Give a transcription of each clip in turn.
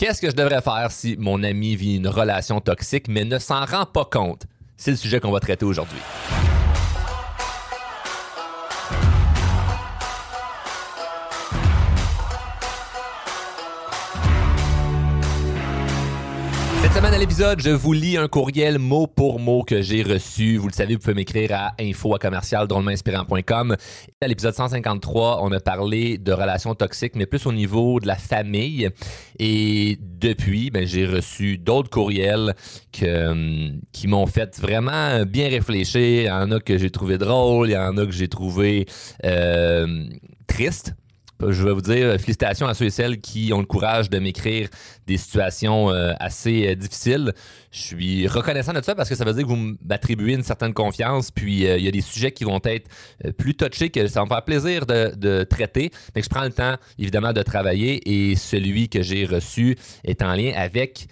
Qu'est-ce que je devrais faire si mon ami vit une relation toxique mais ne s'en rend pas compte? C'est le sujet qu'on va traiter aujourd'hui. L'épisode, je vous lis un courriel mot pour mot que j'ai reçu. Vous le savez, vous pouvez m'écrire à info à commercial À l'épisode 153, on a parlé de relations toxiques, mais plus au niveau de la famille. Et depuis, ben, j'ai reçu d'autres courriels hum, qui m'ont fait vraiment bien réfléchir. Il y en a que j'ai trouvé drôle, il y en a que j'ai trouvé euh, triste je vais vous dire euh, félicitations à ceux et celles qui ont le courage de m'écrire des situations euh, assez euh, difficiles. Je suis reconnaissant de ça parce que ça veut dire que vous m'attribuez une certaine confiance. Puis il y a des sujets qui vont être plus touchés que ça va me faire plaisir de, traiter. Mais je prends le temps, évidemment, de travailler et celui que j'ai reçu est en lien avec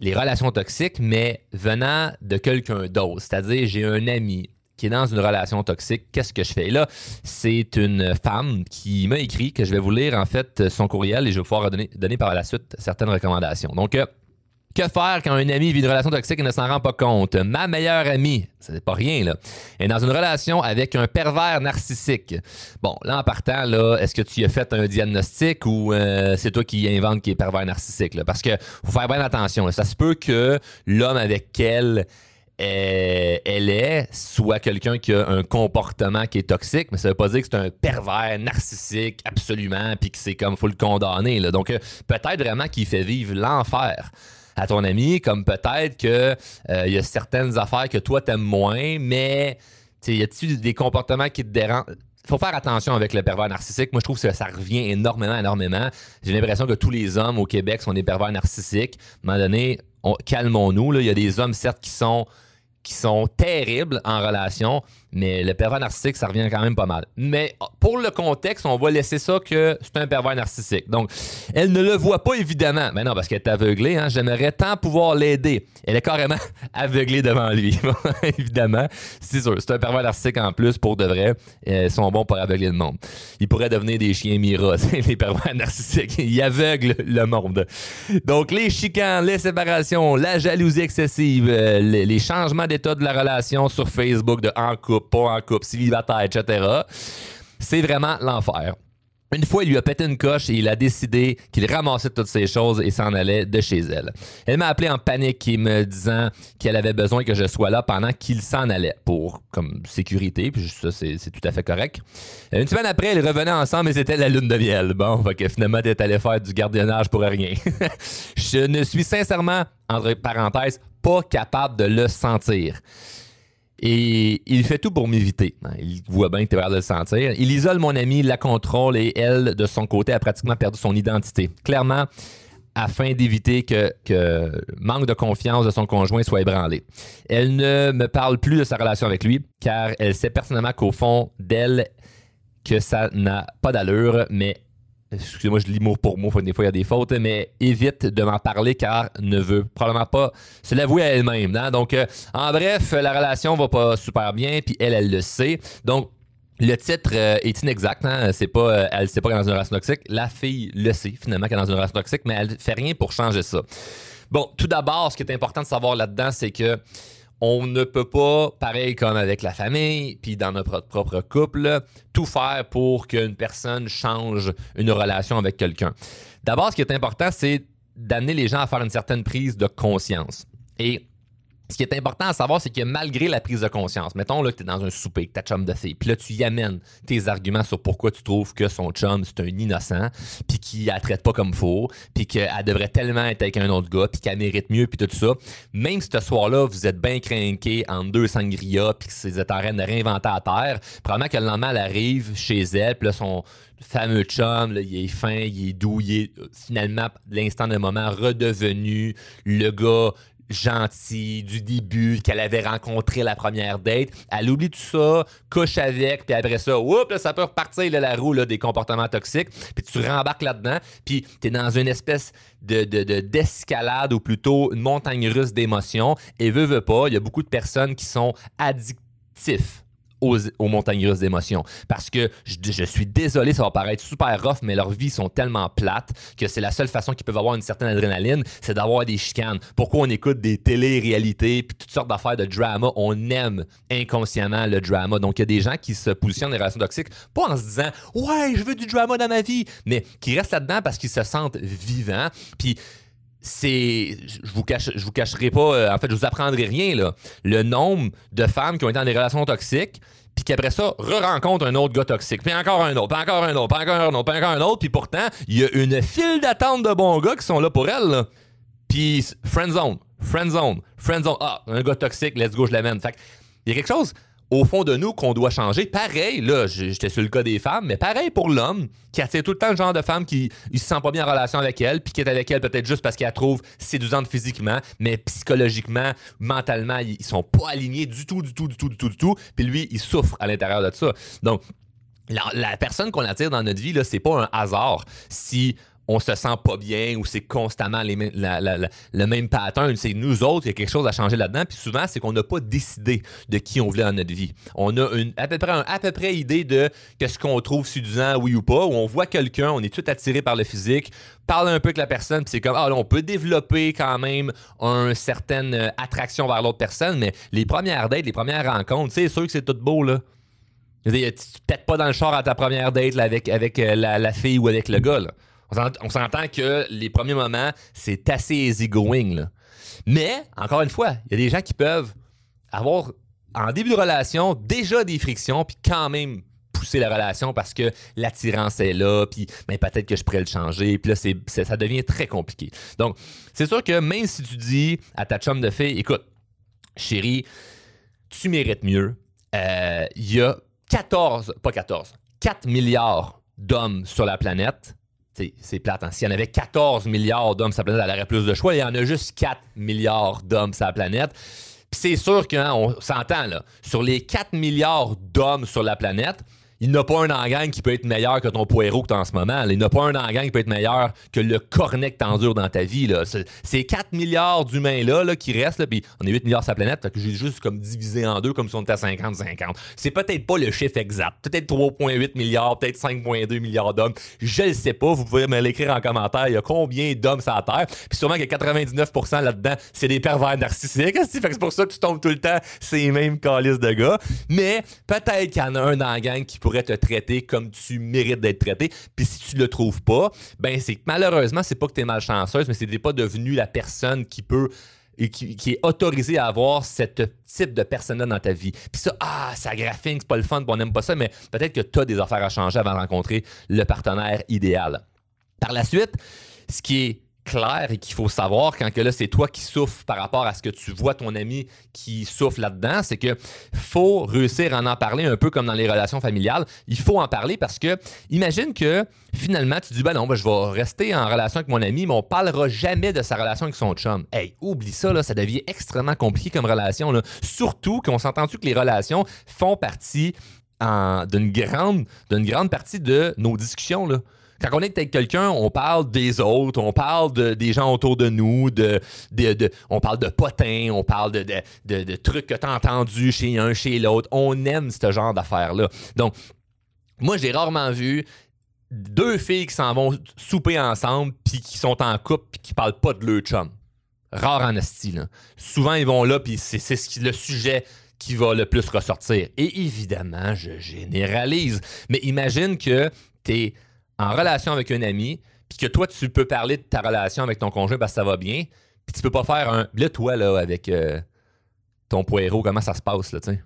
les relations toxiques, mais venant de quelqu'un d'autre. C'est-à-dire, j'ai un ami, qui est dans une relation toxique, qu'est-ce que je fais? là, c'est une femme qui m'a écrit que je vais vous lire en fait son courriel et je vais pouvoir donner, donner par la suite certaines recommandations. Donc, euh, que faire quand un ami vit une relation toxique et ne s'en rend pas compte? Ma meilleure amie, c'est pas rien, là, est dans une relation avec un pervers narcissique. Bon, là, en partant, là, est-ce que tu as fait un diagnostic ou euh, c'est toi qui invente qui est pervers narcissique? Là? Parce que faut faire bien attention. Ça se peut que l'homme avec elle elle est soit quelqu'un qui a un comportement qui est toxique, mais ça veut pas dire que c'est un pervers narcissique absolument, puis que c'est comme faut le condamner. Donc euh, peut-être vraiment qu'il fait vivre l'enfer à ton ami, comme peut-être que euh, il y a certaines affaires que toi t'aimes moins, mais y a-t-il des comportements qui te dérangent? faut faire attention avec le pervers narcissique. Moi, je trouve que ça revient énormément, énormément. J'ai l'impression que tous les hommes au Québec sont des pervers narcissiques. À un moment donné, calmons-nous. Il y a des hommes, certes, qui sont qui sont terribles en relation, mais le pervers narcissique, ça revient quand même pas mal. Mais pour le contexte, on va laisser ça que c'est un pervers narcissique. Donc, elle ne le voit pas évidemment. Mais non, parce qu'elle est aveuglée. Hein? J'aimerais tant pouvoir l'aider. Elle est carrément aveuglée devant lui. évidemment, c'est sûr. C'est un pervers narcissique en plus pour de vrai. Ils sont bons pour aveugler le monde. Ils pourraient devenir des chiens Mira, les pervers narcissiques. Ils aveuglent le monde. Donc, les chicanes, les séparations, la jalousie excessive, euh, les changements d'état de la relation sur Facebook de en couple pas en couple, célibataire, etc. C'est vraiment l'enfer. Une fois, il lui a pété une coche et il a décidé qu'il ramassait toutes ces choses et s'en allait de chez elle. Elle m'a appelé en panique et me disant qu'elle avait besoin que je sois là pendant qu'il s'en allait pour comme sécurité, puis ça c'est, tout à fait correct. Une semaine après, ils revenaient ensemble et c'était la lune de miel. Bon, fait que finalement, t'es allé faire du gardiennage pour rien. je ne suis sincèrement, entre parenthèses, pas capable de le sentir. Et il fait tout pour m'éviter. Il voit bien que tu es de le sentir. Il isole mon ami, la contrôle et elle, de son côté, a pratiquement perdu son identité. Clairement, afin d'éviter que, que manque de confiance de son conjoint soit ébranlé. Elle ne me parle plus de sa relation avec lui, car elle sait personnellement qu'au fond d'elle, que ça n'a pas d'allure, mais excusez-moi, je lis mot pour mot, des fois il y a des fautes, mais évite de m'en parler car ne veut probablement pas se l'avouer à elle-même. Hein. Donc, euh, en bref, la relation va pas super bien, puis elle, elle le sait. Donc, le titre euh, est inexact, hein. c'est pas, euh, elle sait pas qu'elle est dans une relation toxique. La fille le sait finalement qu'elle est dans une relation toxique, mais elle fait rien pour changer ça. Bon, tout d'abord, ce qui est important de savoir là-dedans, c'est que on ne peut pas, pareil comme avec la famille, puis dans notre propre couple, tout faire pour qu'une personne change une relation avec quelqu'un. D'abord, ce qui est important, c'est d'amener les gens à faire une certaine prise de conscience. Ce qui est important à savoir, c'est que malgré la prise de conscience, mettons là, que tu es dans un souper, que ta chum de fille, puis là, tu y amènes tes arguments sur pourquoi tu trouves que son chum, c'est un innocent, puis qu'il la traite pas comme faux, puis qu'elle devrait tellement être avec un autre gars, puis qu'elle mérite mieux, puis tout ça. Même si ce soir-là, vous êtes bien craqué en deux sangria, puis que vous êtes en train de réinventer à terre, probablement que le lendemain, elle arrive chez elle, puis là, son fameux chum, il est fin, il est doux, il est finalement, l'instant de moment, redevenu le gars gentil du début qu'elle avait rencontré la première date. Elle oublie tout ça, couche avec, puis après ça, oups, ça peut repartir la roue des comportements toxiques. Puis tu rembarques là-dedans, puis tu es dans une espèce de, d'escalade ou plutôt une montagne russe d'émotions. Et veut, veut pas, il y a beaucoup de personnes qui sont addictifs aux, montagnes russes d'émotions. Parce que je, je, suis désolé, ça va paraître super rough, mais leurs vies sont tellement plates que c'est la seule façon qu'ils peuvent avoir une certaine adrénaline, c'est d'avoir des chicanes. Pourquoi on écoute des télé-réalités puis toutes sortes d'affaires de drama? On aime inconsciemment le drama. Donc, il y a des gens qui se positionnent dans les relations toxiques, pas en se disant Ouais, je veux du drama dans ma vie, mais qui restent là-dedans parce qu'ils se sentent vivants. Puis, c'est je vous cache je vous cacherai pas euh, en fait je vous apprendrai rien là. Le nombre de femmes qui ont été dans des relations toxiques puis qu'après ça re-rencontrent un autre gars toxique. Puis encore un autre puis encore un autre puis encore un autre puis encore un autre puis pourtant il y a une file d'attente de bons gars qui sont là pour elle puis friend zone friend zone friend zone ah un gars toxique let's go je l'amène. Fait il y a quelque chose au fond de nous qu'on doit changer. Pareil, là, j'étais sur le cas des femmes, mais pareil pour l'homme qui attire tout le temps le genre de femme qui ne se sent pas bien en relation avec elle, puis qui est avec elle peut-être juste parce qu'elle la trouve séduisante physiquement, mais psychologiquement, mentalement, ils sont pas alignés du tout, du tout, du tout, du tout, du tout. Puis lui, il souffre à l'intérieur de ça. Donc, la, personne qu'on attire dans notre vie, là, c'est pas un hasard. Si on se sent pas bien ou c'est constamment le même pattern. C'est nous autres, il y a quelque chose à changer là-dedans. Puis souvent, c'est qu'on n'a pas décidé de qui on voulait dans notre vie. On a une, à peu près près idée de qu'est-ce qu'on trouve séduisant, oui ou pas. Où on voit quelqu'un, on est tout attiré par le physique, parle un peu avec la personne, puis c'est comme, ah on peut développer quand même une certaine euh, attraction vers l'autre personne, mais les premières dates, les premières rencontres, c'est sûr que c'est tout beau, là. Tu pètes pas dans le char à ta première date avec, avec euh, la, fille ou avec le gars. Là. On s'entend que les premiers moments, c'est assez easy-going. Mais, encore une fois, il y a des gens qui peuvent avoir, en début de relation, déjà des frictions, puis quand même pousser la relation parce que l'attirance est là, puis ben, peut-être que je pourrais le changer, puis là, ça devient très compliqué. Donc, c'est sûr que même si tu dis à ta chum de fille, écoute, chérie, tu mérites mieux, euh, il y a 14, pas 14, 4 milliards d'hommes sur la planète c'est plate. Hein. S'il y en avait 14 milliards d'hommes sur la planète, elle aurait plus de choix. Il y en a juste 4 milliards d'hommes sur la planète. Puis c'est sûr qu'on s'entend, là. Sur les 4 milliards d'hommes sur la planète, il n'a pas un engang qui peut être meilleur que ton poireau que tu en ce moment. Il n'a pas un engang qui peut être meilleur que le cornet que t'endures dans ta vie. Là. Ces 4 milliards d'humains-là là, qui restent, puis on est 8 milliards sur la planète, fait que j'ai juste comme divisé en deux comme si on était à 50-50. C'est peut-être pas le chiffre exact. Peut-être 3,8 milliards, peut-être 5,2 milliards d'hommes. Je le sais pas. Vous pouvez me l'écrire en commentaire. Il y a combien d'hommes sur la Terre? Puis sûrement que 99% là-dedans, c'est des pervers narcissiques. c'est pour ça que tu tombes tout le temps ces mêmes calices de gars. Mais peut-être qu'il y en a un la gang qui pourrait te traiter comme tu mérites d'être traité. Puis si tu le trouves pas, ben c'est que malheureusement, c'est pas que tu es malchanceuse, mais c'est pas devenu la personne qui peut et qui, est autorisée à avoir ce type de personne-là dans ta vie. Puis ça, ah, ça graphine, c'est pas le fun, on n'aime pas ça, mais peut-être que tu as des affaires à changer avant de rencontrer le partenaire idéal. Par la suite, ce qui est clair et qu'il faut savoir quand que là c'est toi qui souffres par rapport à ce que tu vois ton ami qui souffre là-dedans, c'est que faut réussir à en, parler un peu comme dans les relations familiales. Il faut en parler parce que imagine que finalement tu dis ben non, ben, je vais rester en relation avec mon ami, mais on parlera jamais de sa relation avec son chum. Hey, oublie ça là, ça devient extrêmement compliqué comme relation. Surtout qu'on s'entend-tu que les relations font partie d'une grande grande partie de nos discussions. Quand on est avec quelqu'un, on parle des autres, on parle des gens autour de nous, on parle de potins, on parle de, trucs que tu as entendus chez un, chez l'autre. On aime ce genre d'affaires-là. Donc, moi, j'ai rarement vu deux filles qui s'en vont souper ensemble, puis qui sont en couple, puis qui parlent pas de leur chum. Rare en style. Souvent, ils vont là, puis c'est le sujet qui va le plus ressortir. Et évidemment, je généralise, mais imagine que tu es en relation avec un ami, puis que toi, tu peux parler de ta relation avec ton conjoint parce que ça va bien, puis tu peux pas faire un. Là, toi, là, avec euh, ton poireau, comment ça se passe, là, tu sais?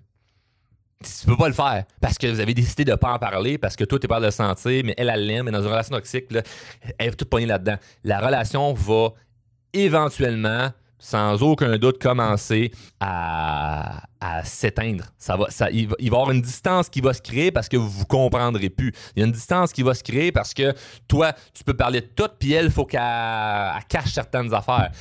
Tu peux pas le faire parce que vous avez décidé de pas en parler, parce que toi, tu pas de le sentir, mais elle, elle l'aime, mais dans une relation toxique, là, elle est toute poignée là-dedans. La relation va éventuellement sans aucun doute commencer à, s'éteindre. Ça va, ça, il, va, y avoir une distance qui va se créer parce que vous vous comprendrez plus. Il y a une distance qui va se créer parce que toi, tu peux parler de tout, puis elle, il faut qu'elle cache certaines affaires.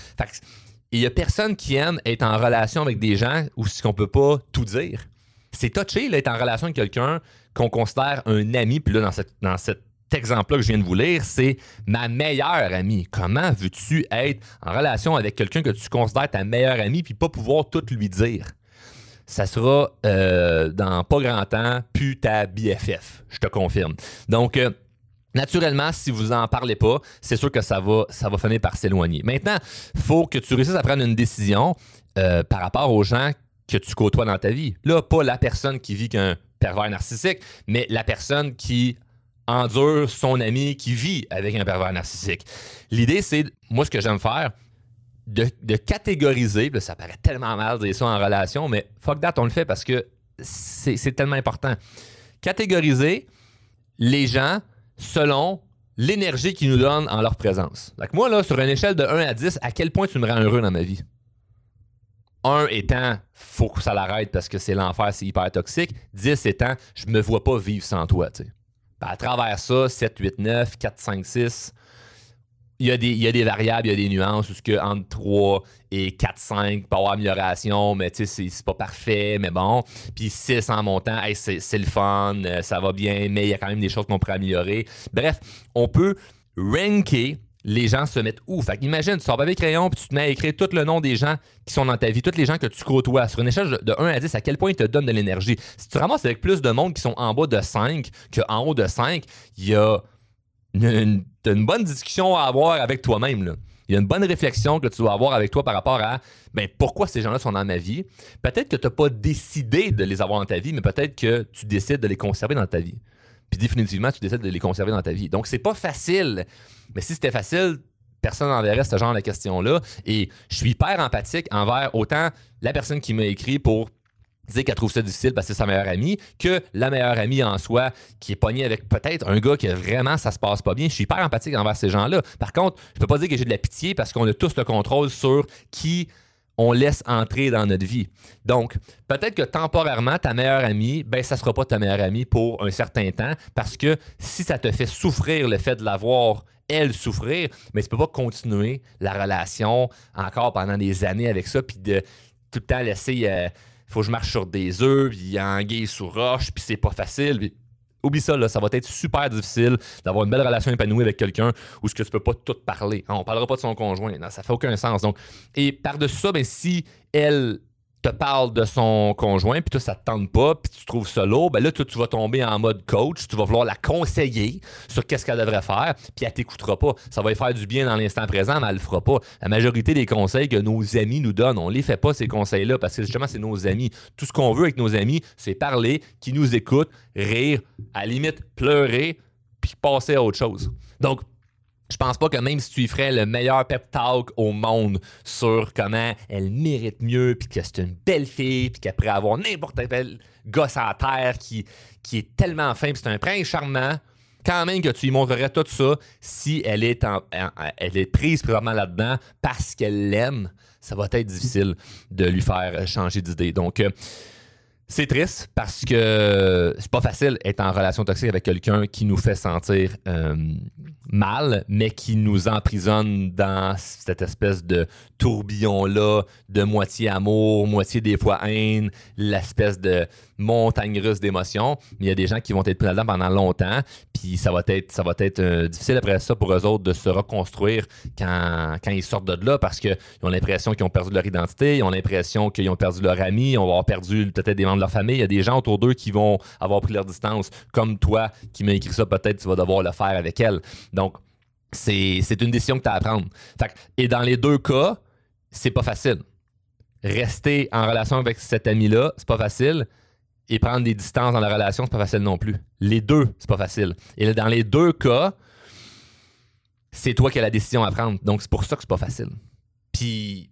il y a personne qui aime être en relation avec des gens où ce qu'on peut pas tout dire. C'est touché d'être en relation avec quelqu'un qu'on considère un ami, puis là, dans cette, dans cette exemple-là que je viens de vous lire, c'est ma meilleure amie. Comment veux-tu être en relation avec quelqu'un que tu considères ta meilleure amie puis pas pouvoir tout lui dire? ça sera euh, dans pas grand temps, plus ta BFF, je te confirme. Donc, euh, Naturellement, si vous en parlez pas, c'est sûr que ça va, ça va finir par s'éloigner. Maintenant, il faut que tu réussisses à prendre une décision euh, par rapport aux gens que tu côtoies dans ta vie. Là, pas la personne qui vit qu'un pervers narcissique, mais la personne qui endure son ami qui vit avec un pervers narcissique. L'idée, c'est, moi, ce que j'aime faire, de, catégoriser, ça paraît tellement mal de dire ça en relation, mais fuck that, on le fait parce que c'est tellement important. Catégoriser les gens selon l'énergie qu'ils nous donnent en leur présence. Donc moi, là, sur une échelle de 1 à 10, à quel point tu me rends heureux dans ma vie? 1 étant, faut que ça l'arrête parce que c'est l'enfer, c'est hyper toxique. 10 étant, je me vois pas vivre sans toi. Tu ben, à travers ça, 7, 8, 9, 4, 5, 6, il y, a des, variables, il y a des nuances, où ce que entre 3 et 4, 5, peut avoir amélioration, mais tu sais, c'est pas parfait, mais bon. Puis 6 en montant, c'est le fun, euh, ça va bien, mais il y a quand même des choses qu'on pourrait améliorer. Bref, on peut ranker les gens se mettent où? Fait imagine, tu sors avec crayon puis tu te mets à écrire tout le nom des gens qui sont dans ta vie, tous les gens que tu côtoies. Sur une échelle de 1 à 10, à quel point ils te donnent de l'énergie? Si tu ramasses avec plus de monde qui sont en bas de 5 qu'en haut de 5, il y a une, bonne discussion à avoir avec toi-même. Il y a une bonne réflexion que tu dois avoir avec toi par rapport à ben, pourquoi ces gens-là sont dans ma vie? Peut-être que tu n'as pas décidé de les avoir dans ta vie, mais peut-être que tu décides de les conserver dans ta vie. Puis définitivement, tu décides de les conserver dans ta vie. Donc, c'est pas facile. Mais si c'était facile, personne n'enverrait ce genre de questions-là. Et je suis hyper empathique envers autant la personne qui m'a écrit pour dire qu'elle trouve ça difficile parce que c'est sa meilleure amie, que la meilleure amie en soi qui est pognée avec peut-être un gars qui vraiment ça se passe pas bien. Je suis hyper empathique envers ces gens-là. Par contre, je peux pas dire que j'ai de la pitié parce qu'on a tous le contrôle sur qui on laisse entrer dans notre vie. Donc, peut-être que temporairement, ta meilleure amie, ben, ça sera pas ta meilleure amie pour un certain temps parce que si ça te fait souffrir le fait de l'avoir elle souffrir, mais tu peux pas continuer la relation encore pendant des années avec ça, puis de tout le temps laisser euh, faut que je marche sur des œufs, puis il y a un gay sous roche, puis c'est pas facile. Oublie ça, là, ça va être super difficile d'avoir une belle relation épanouie avec quelqu'un où ce que tu peux pas tout parler. On parlera pas de son conjoint. Ça fait aucun sens. Donc, et par-dessus ça, ben, si elle te parle de son conjoint, puis toi, ça te tente pas, puis tu trouves ça lourd, ben là, tu vas tomber en mode coach, tu vas vouloir la conseiller sur qu'est-ce qu'elle devrait faire, puis elle t'écoutera pas. Ça va lui faire du bien dans l'instant présent, mais elle le fera pas. La majorité des conseils que nos amis nous donnent, on les fait pas, ces conseils-là, parce que justement, c'est nos amis. Tout ce qu'on veut avec nos amis, c'est parler, qu'ils nous écoutent, rire, à la limite pleurer, puis passer à autre chose. Donc, je pense pas que même si tu y ferais le meilleur pep talk au monde sur comment elle mérite mieux, puis que c'est une belle fille, puis qu'après avoir n'importe quel gosse à terre qui, qui est tellement fin, puis c'est un prince charmant, quand même que tu lui montrerais tout ça si elle est, prise présentement là-dedans parce qu'elle l'aime, ça va être difficile de lui faire changer d'idée. Donc, euh, c'est triste parce que c'est pas facile d'être en relation toxique avec quelqu'un qui nous fait sentir euh, mal, mais qui nous emprisonne dans cette espèce de tourbillon-là de moitié amour, moitié des fois haine, l'espèce de montagne russe d'émotions. Mais il y a des gens qui vont être pris là-dedans pendant longtemps, puis ça va être, ça va être euh, difficile après ça pour eux autres de se reconstruire quand, quand ils sortent de là parce qu'ils ont l'impression qu'ils ont perdu leur identité, ils ont l'impression qu'ils ont perdu leur ami, ils ont perdu peut-être des membres de leur famille. Il y a des gens autour d'eux qui vont avoir pris leur distance, comme toi qui m'as écrit ça, peut-être tu vas devoir le faire avec elle. Donc, c'est une décision que tu as à prendre. et dans les deux cas, c'est pas facile. Rester en relation avec cet ami-là, c'est pas facile. Et prendre des distances dans la relation, c'est pas facile non plus. Les deux, c'est pas facile. Et dans les deux cas, c'est toi qui as la décision à prendre. Donc, c'est pour ça que c'est pas facile. Puis,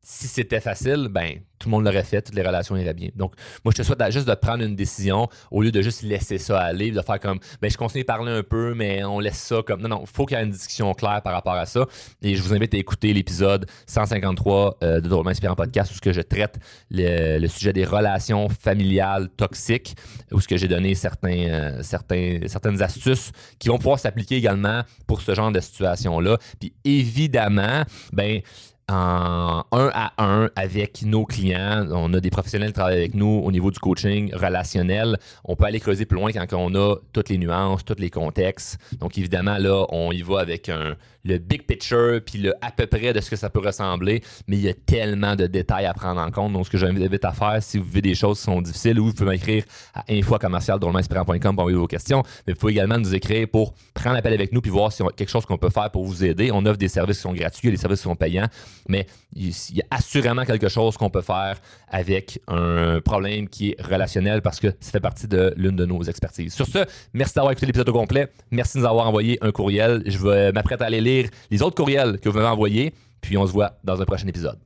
si c'était facile, ben, tout le monde l'aurait fait, toutes les relations iraient bien. Donc, moi, je te souhaite juste de prendre une décision au lieu de juste laisser ça aller, de faire comme, ben, je continue de parler un peu, mais on laisse ça comme. Non, non, il faut qu'il y ait une discussion claire par rapport à ça. Et je vous invite à écouter l'épisode 153 euh, de Drôlement Inspirant Podcast où ce que je traite le, sujet des relations familiales toxiques, où ce que j'ai donné euh, certains, certaines astuces qui vont pouvoir s'appliquer également pour ce genre de situation-là. Puis évidemment, ben, en un à un avec nos clients. On a des professionnels qui travaillent avec nous au niveau du coaching relationnel. On peut aller creuser plus loin quand on a toutes les nuances, tous les contextes. Donc, évidemment, là, on y va avec le big picture puis le à peu près de ce que ça peut ressembler. Mais il y a tellement de détails à prendre en compte. Donc, ce que j'invite à faire, si vous vivez des choses qui sont difficiles, ou vous pouvez m'écrire à info-commercial.com pour envoyer vos questions. Mais vous pouvez également nous écrire pour prendre l'appel avec nous puis voir si y a quelque chose qu'on peut faire pour vous aider. On offre des services qui sont gratuits, des services qui sont payants mais il y a assurément quelque chose qu'on peut faire avec un problème qui est relationnel parce que ça fait partie de l'une de nos expertises. Sur ce, merci d'avoir écouté l'épisode au complet. Merci de nous avoir envoyé un courriel. Je vais m'apprêter à aller lire les autres courriels que vous m'avez envoyés. Puis on se voit dans un prochain épisode.